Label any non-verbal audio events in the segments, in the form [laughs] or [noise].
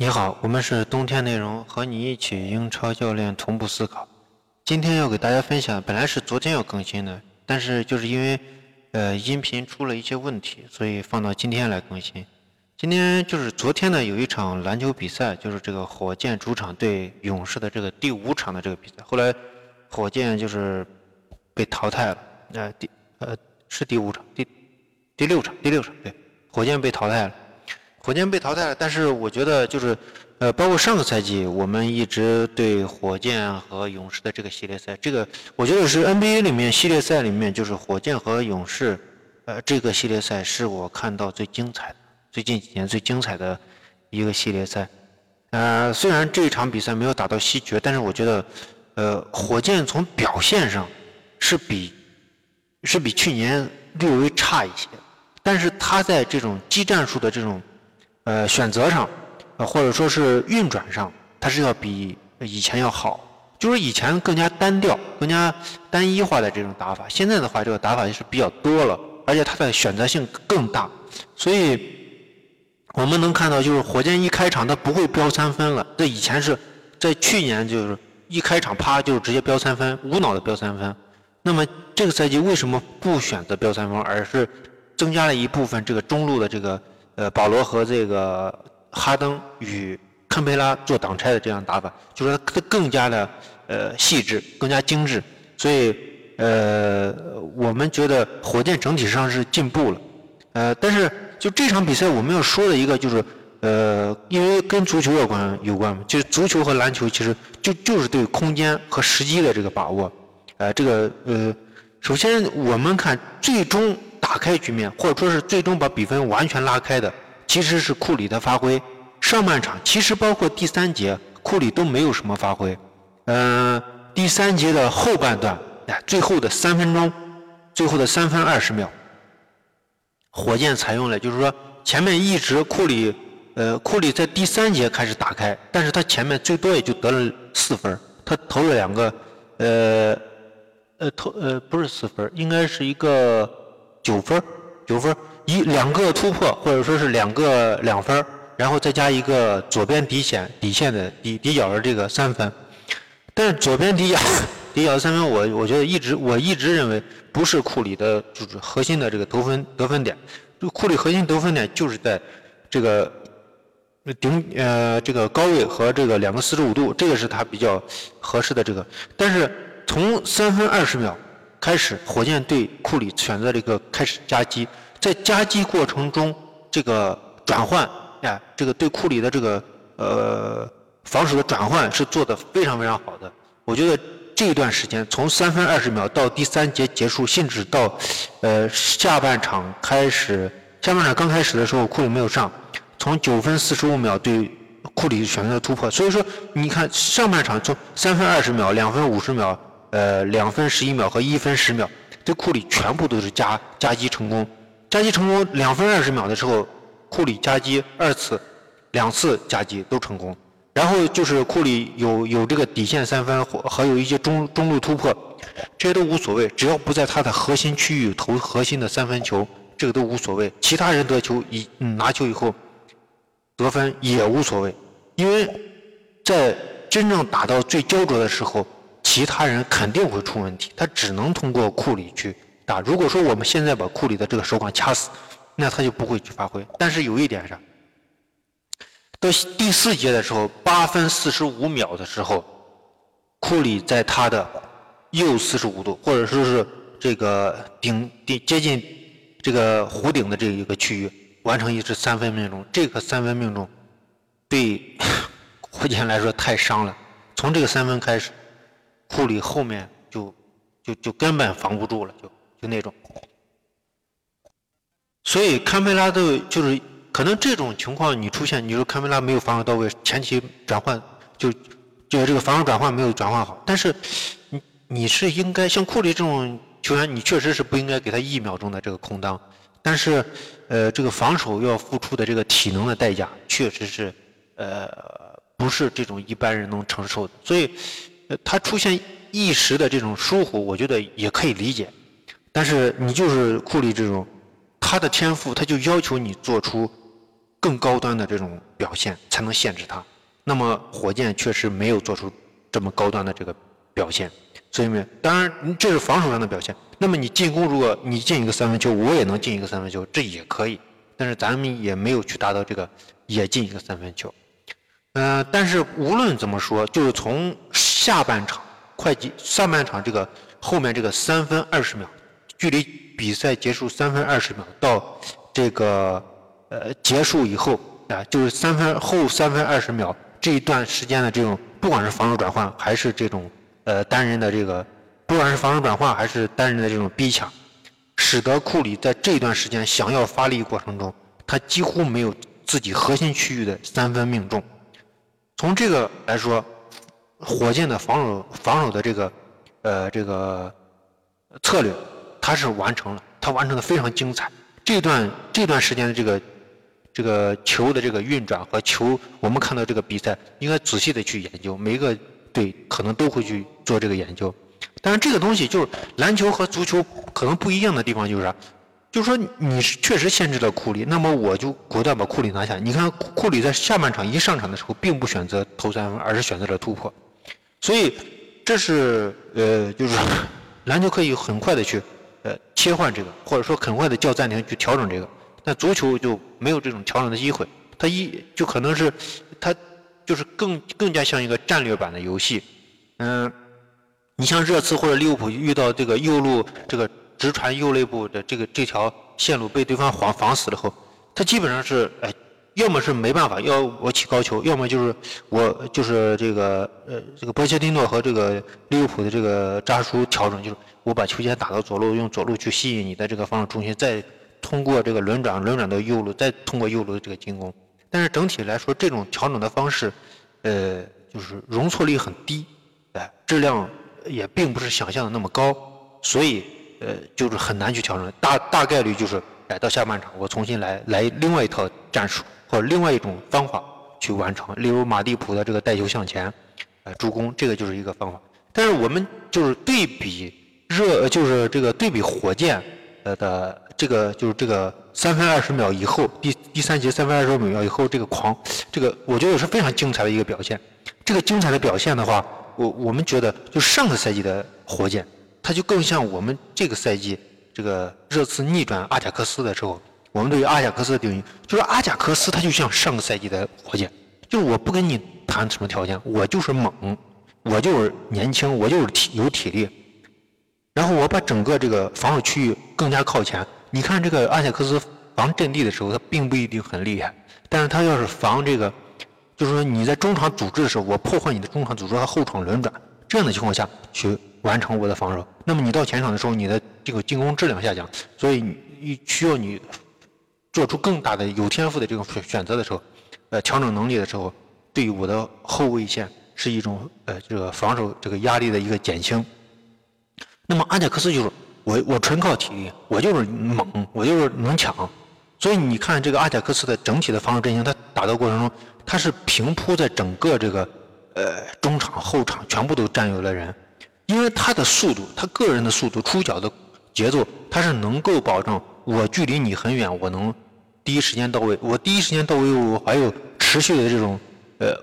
你好，我们是冬天内容，和你一起英超教练同步思考。今天要给大家分享，本来是昨天要更新的，但是就是因为呃音频出了一些问题，所以放到今天来更新。今天就是昨天呢有一场篮球比赛，就是这个火箭主场对勇士的这个第五场的这个比赛，后来火箭就是被淘汰了，呃第呃是第五场，第第六场，第六场对，火箭被淘汰了。火箭被淘汰了，但是我觉得就是，呃，包括上个赛季，我们一直对火箭和勇士的这个系列赛，这个我觉得是 NBA 里面系列赛里面，就是火箭和勇士，呃，这个系列赛是我看到最精彩的，最近几年最精彩的一个系列赛。呃，虽然这一场比赛没有打到西决，但是我觉得，呃，火箭从表现上是比是比去年略微差一些，但是他在这种技战术的这种。呃，选择上，呃，或者说是运转上，它是要比以前要好。就是以前更加单调、更加单一化的这种打法，现在的话，这个打法就是比较多了，而且它的选择性更大。所以，我们能看到，就是火箭一开场它不会飙三分了。这以前是在去年，就是一开场啪就直接飙三分，无脑的飙三分。那么这个赛季为什么不选择飙三分，而是增加了一部分这个中路的这个？呃，保罗和这个哈登与坎佩拉做挡拆的这样打法，就说它更加的呃细致，更加精致。所以呃，我们觉得火箭整体上是进步了。呃，但是就这场比赛我们要说的一个就是呃，因为跟足球有关有关嘛，就是足球和篮球其实就就是对空间和时机的这个把握。呃，这个呃，首先我们看最终。打开局面，或者说是最终把比分完全拉开的，其实是库里的发挥。上半场其实包括第三节，库里都没有什么发挥。嗯，第三节的后半段，哎，最后的三分钟，最后的三分二十秒，火箭采用了，就是说前面一直库里，呃，库里在第三节开始打开，但是他前面最多也就得了四分，他投了两个，呃，呃，投呃不是四分，应该是一个。九分，九分，一两个突破，或者说是两个两分，然后再加一个左边底线底线的底底角的这个三分。但是左边底角 [laughs] 底角三分，我我觉得一直我一直认为不是库里的就是核心的这个得分得分点。就库里核心得分点就是在这个顶呃这个高位和这个两个四十五度，这个是他比较合适的这个。但是从三分二十秒。开始，火箭对库里选择了一个开始夹击，在夹击过程中，这个转换，哎，这个对库里的这个呃防守的转换是做的非常非常好的。我觉得这一段时间，从三分二十秒到第三节结束，甚至到呃下半场开始，下半场刚开始的时候，库里没有上，从九分四十五秒对库里选择突破，所以说你看上半场从三分二十秒，两分五十秒。呃，两分十一秒和一分十秒，这库里全部都是加加击成功，加击成功。两分二十秒的时候，库里夹击二次，两次夹击都成功。然后就是库里有有这个底线三分，和还有一些中中路突破，这些都无所谓，只要不在他的核心区域投核心的三分球，这个都无所谓。其他人得球以拿球以后得分也无所谓，因为在真正打到最焦灼的时候。其他人肯定会出问题，他只能通过库里去打。如果说我们现在把库里的这个手感掐死，那他就不会去发挥。但是有一点是，到第四节的时候，八分四十五秒的时候，库里在他的右四十五度，或者说是这个顶顶接近这个弧顶的这一个区域，完成一次三分命中。这个三分命中对 [laughs] 火箭来说太伤了。从这个三分开始。库里后面就就就根本防不住了，就就那种。所以堪培拉的就是可能这种情况你出现，你说堪培拉没有防守到位，前期转换就就这个防守转换没有转换好。但是你你是应该像库里这种球员，你确实是不应该给他一秒钟的这个空当。但是呃，这个防守要付出的这个体能的代价，确实是呃不是这种一般人能承受的。所以。他出现一时的这种疏忽，我觉得也可以理解。但是你就是库里这种，他的天赋他就要求你做出更高端的这种表现才能限制他。那么火箭确实没有做出这么高端的这个表现，所以呢，当然这是防守上的表现。那么你进攻，如果你进一个三分球，我也能进一个三分球，这也可以。但是咱们也没有去达到这个也进一个三分球。嗯，但是无论怎么说，就是从下半场快进上半场这个后面这个三分二十秒，距离比赛结束三分二十秒到这个呃结束以后啊，就是三分后三分二十秒。这一段时间的这种，不管是防守转换还是这种呃单人的这个，不管是防守转换还是单人的这种逼抢，使得库里在这段时间想要发力过程中，他几乎没有自己核心区域的三分命中。从这个来说，火箭的防守防守的这个呃这个策略，他是完成了，他完成的非常精彩。这段这段时间的这个。这个球的这个运转和球，我们看到这个比赛应该仔细的去研究，每一个队可能都会去做这个研究。但是这个东西就是篮球和足球可能不一样的地方就是啥？就是说你是确实限制了库里，那么我就果断把库里拿下。你看库里在下半场一上场的时候，并不选择投三分，而是选择了突破。所以这是呃，就是篮球可以很快的去呃切换这个，或者说很快的叫暂停去调整这个。那足球就没有这种调整的机会，它一就可能是，它就是更更加像一个战略版的游戏。嗯，你像热刺或者利物浦遇到这个右路这个直传右肋部的这个这条线路被对方防防死了后，他基本上是哎，要么是没办法要我起高球，要么就是我就是这个呃这个波切蒂诺和这个利物浦的这个扎叔调整，就是我把球先打到左路，用左路去吸引你的这个防守中心，再。通过这个轮转，轮转到右路，再通过右路的这个进攻。但是整体来说，这种调整的方式，呃，就是容错率很低，哎，质量也并不是想象的那么高，所以呃，就是很难去调整。大大概率就是哎，到下半场我重新来来另外一套战术或另外一种方法去完成。例如马蒂普的这个带球向前，呃，助攻，这个就是一个方法。但是我们就是对比热，就是这个对比火箭呃的。这个就是这个三分二十秒以后，第第三节三分二十秒以后，这个狂，这个我觉得是非常精彩的一个表现。这个精彩的表现的话，我我们觉得就上个赛季的火箭，它就更像我们这个赛季这个热刺逆转阿贾克斯的时候，我们对于阿贾克斯的定义就是阿贾克斯，他就像上个赛季的火箭，就是我不跟你谈什么条件，我就是猛，我就是年轻，我就是体有体力，然后我把整个这个防守区域更加靠前。你看这个阿贾克斯防阵地的时候，他并不一定很厉害，但是他要是防这个，就是说你在中场组织的时候，我破坏你的中场组织和后场轮转，这样的情况下去完成我的防守，那么你到前场的时候，你的这个进攻质量下降，所以你需要你做出更大的有天赋的这种选择的时候，呃，调整能力的时候，对我的后卫线是一种呃这个防守这个压力的一个减轻。那么阿贾克斯就是。我我纯靠体力，我就是猛，我就是能抢，所以你看这个阿贾克斯的整体的防守阵型，他打的过程中，他是平铺在整个这个呃中场、后场全部都占有了人，因为他的速度，他个人的速度、出脚的节奏，他是能够保证我距离你很远，我能第一时间到位，我第一时间到位，我还有持续的这种呃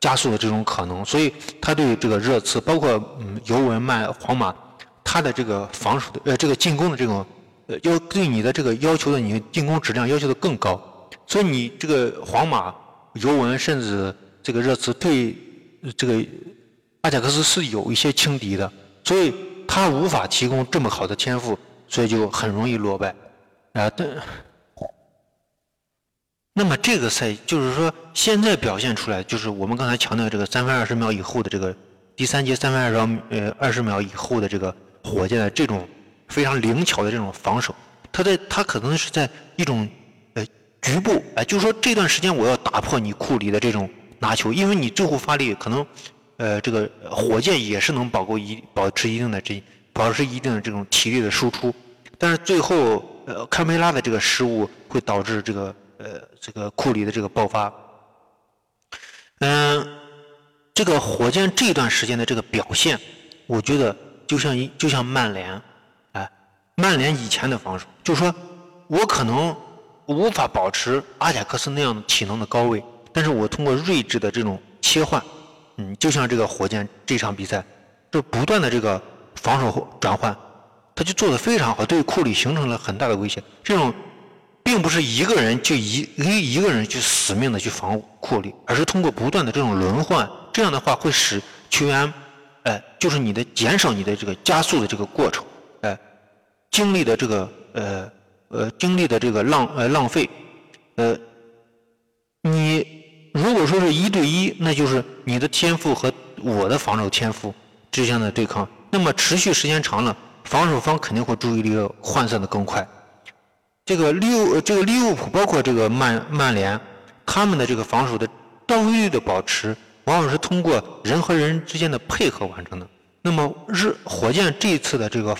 加速的这种可能，所以他对这个热刺，包括嗯尤文、曼、皇马。他的这个防守的呃，这个进攻的这种呃，要对你的这个要求的，你进攻质量要求的更高，所以你这个皇马、尤文甚至这个热刺对这个阿贾克斯是有一些轻敌的，所以他无法提供这么好的天赋，所以就很容易落败啊。但那么这个赛就是说现在表现出来，就是我们刚才强调这个三分二十秒以后的这个第三节三分二十秒呃二十秒以后的这个。火箭的这种非常灵巧的这种防守，他在他可能是在一种呃局部哎，就是说这段时间我要打破你库里的这种拿球，因为你最后发力可能呃这个火箭也是能保够一保持一定的这保持一定的这种体力的输出，但是最后呃坎佩拉的这个失误会导致这个呃这个库里的这个爆发，嗯，这个火箭这段时间的这个表现，我觉得。就像一就像曼联，哎，曼联以前的防守，就是说，我可能无法保持阿贾克斯那样的体能的高位，但是我通过睿智的这种切换，嗯，就像这个火箭这场比赛，就不断的这个防守转换，他就做得非常好，对库里形成了很大的威胁。这种并不是一个人就一一一个人去死命的去防库里，而是通过不断的这种轮换，这样的话会使球员，哎，就是你的减少你的这个加速的这个过程，哎，经历的这个呃。呃，精力的这个浪呃浪费，呃，你如果说是一对一，那就是你的天赋和我的防守天赋之间的对抗。那么持续时间长了，防守方肯定会注意力涣散的更快。这个利物这个利物浦包括这个曼曼联，他们的这个防守的到位率的保持，往往是通过人和人之间的配合完成的。那么日火箭这一次的这个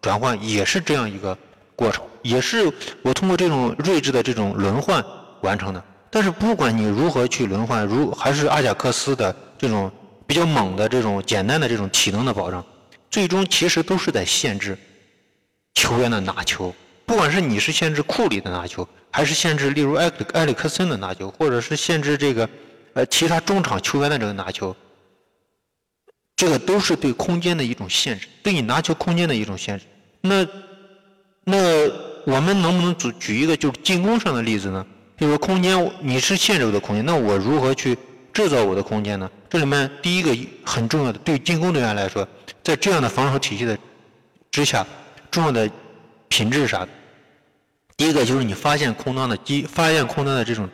转换也是这样一个过程。也是我通过这种睿智的这种轮换完成的。但是不管你如何去轮换，如还是阿贾克斯的这种比较猛的这种简单的这种体能的保障，最终其实都是在限制球员的拿球。不管是你是限制库里的拿球，还是限制例如埃埃里克森的拿球，或者是限制这个呃其他中场球员的这个拿球，这个都是对空间的一种限制，对你拿球空间的一种限制。那那。我们能不能举举一个就是进攻上的例子呢？比如空间，你是限制我的空间，那我如何去制造我的空间呢？这里面第一个很重要的，对进攻队员来说，在这样的防守体系的之下，重要的品质是啥？第一个就是你发现空当的机，发现空当的这种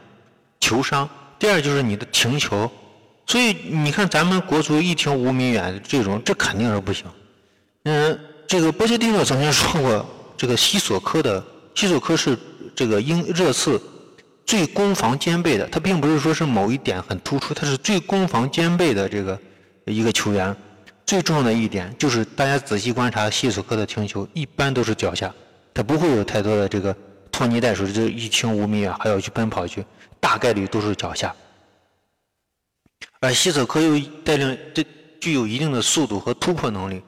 球商；第二就是你的停球。所以你看，咱们国足一停五米远这种，这肯定是不行。嗯，这个波切蒂诺曾经说过。这个西索科的西索科是这个英热刺最攻防兼备的，他并不是说是某一点很突出，他是最攻防兼备的这个一个球员。最重要的一点就是，大家仔细观察西索科的停球，一般都是脚下，他不会有太多的这个拖泥带水，就一清五米远还要去奔跑去，大概率都是脚下。而西索科又带领这具有一定的速度和突破能力，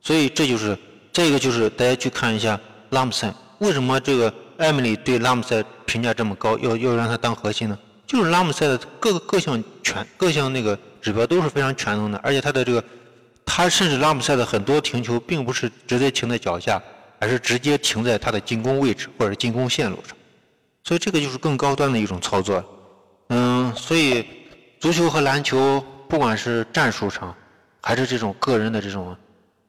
所以这就是这个就是大家去看一下。拉姆塞为什么这个艾米丽对拉姆塞评价这么高？要要让他当核心呢？就是拉姆塞的各个各项全各项那个指标都是非常全能的，而且他的这个他甚至拉姆塞的很多停球并不是直接停在脚下，而是直接停在他的进攻位置或者进攻线路上，所以这个就是更高端的一种操作。嗯，所以足球和篮球不管是战术上，还是这种个人的这种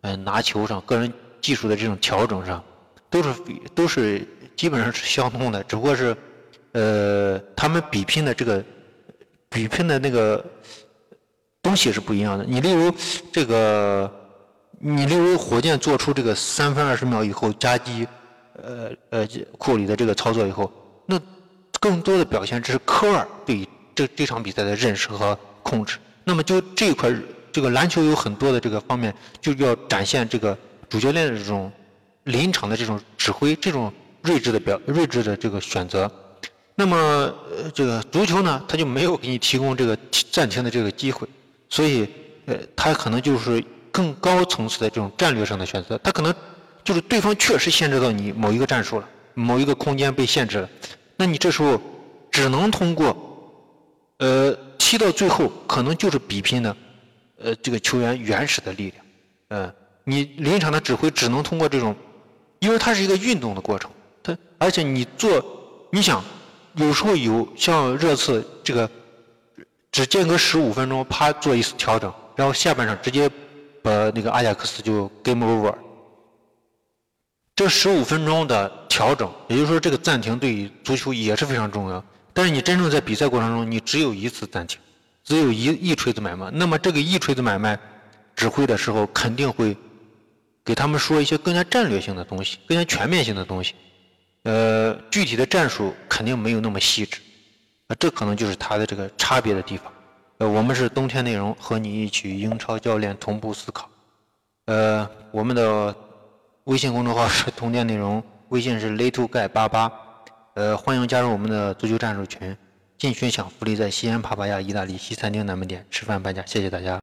嗯拿球上、个人技术的这种调整上。都是都是基本上是相通的，只不过是，呃，他们比拼的这个比拼的那个东西是不一样的。你例如这个，你例如火箭做出这个三分二十秒以后夹击，呃呃库里的这个操作以后，那更多的表现这是科尔对这这场比赛的认识和控制。那么就这一块，这个篮球有很多的这个方面，就要展现这个主教练的这种。临场的这种指挥，这种睿智的表，睿智的这个选择，那么呃，这个足球呢，他就没有给你提供这个暂停的这个机会，所以呃，他可能就是更高层次的这种战略上的选择，他可能就是对方确实限制到你某一个战术了，某一个空间被限制了，那你这时候只能通过呃踢到最后，可能就是比拼的呃这个球员原始的力量，嗯，你临场的指挥只能通过这种。因为它是一个运动的过程，它而且你做，你想，有时候有像热刺这个，只间隔十五分钟，啪做一次调整，然后下半场直接呃那个阿贾克斯就 game over。这十五分钟的调整，也就是说这个暂停对于足球也是非常重要。但是你真正在比赛过程中，你只有一次暂停，只有一一锤子买卖。那么这个一锤子买卖，指挥的时候肯定会。给他们说一些更加战略性的东西，更加全面性的东西，呃，具体的战术肯定没有那么细致，啊，这可能就是它的这个差别的地方。呃，我们是冬天内容，和你一起英超教练同步思考。呃，我们的微信公众号是冬天内容，微信是 little guy 八八，呃，欢迎加入我们的足球战术群，进群享福利，在西安帕帕亚意大利西餐厅南门店吃饭半价，谢谢大家。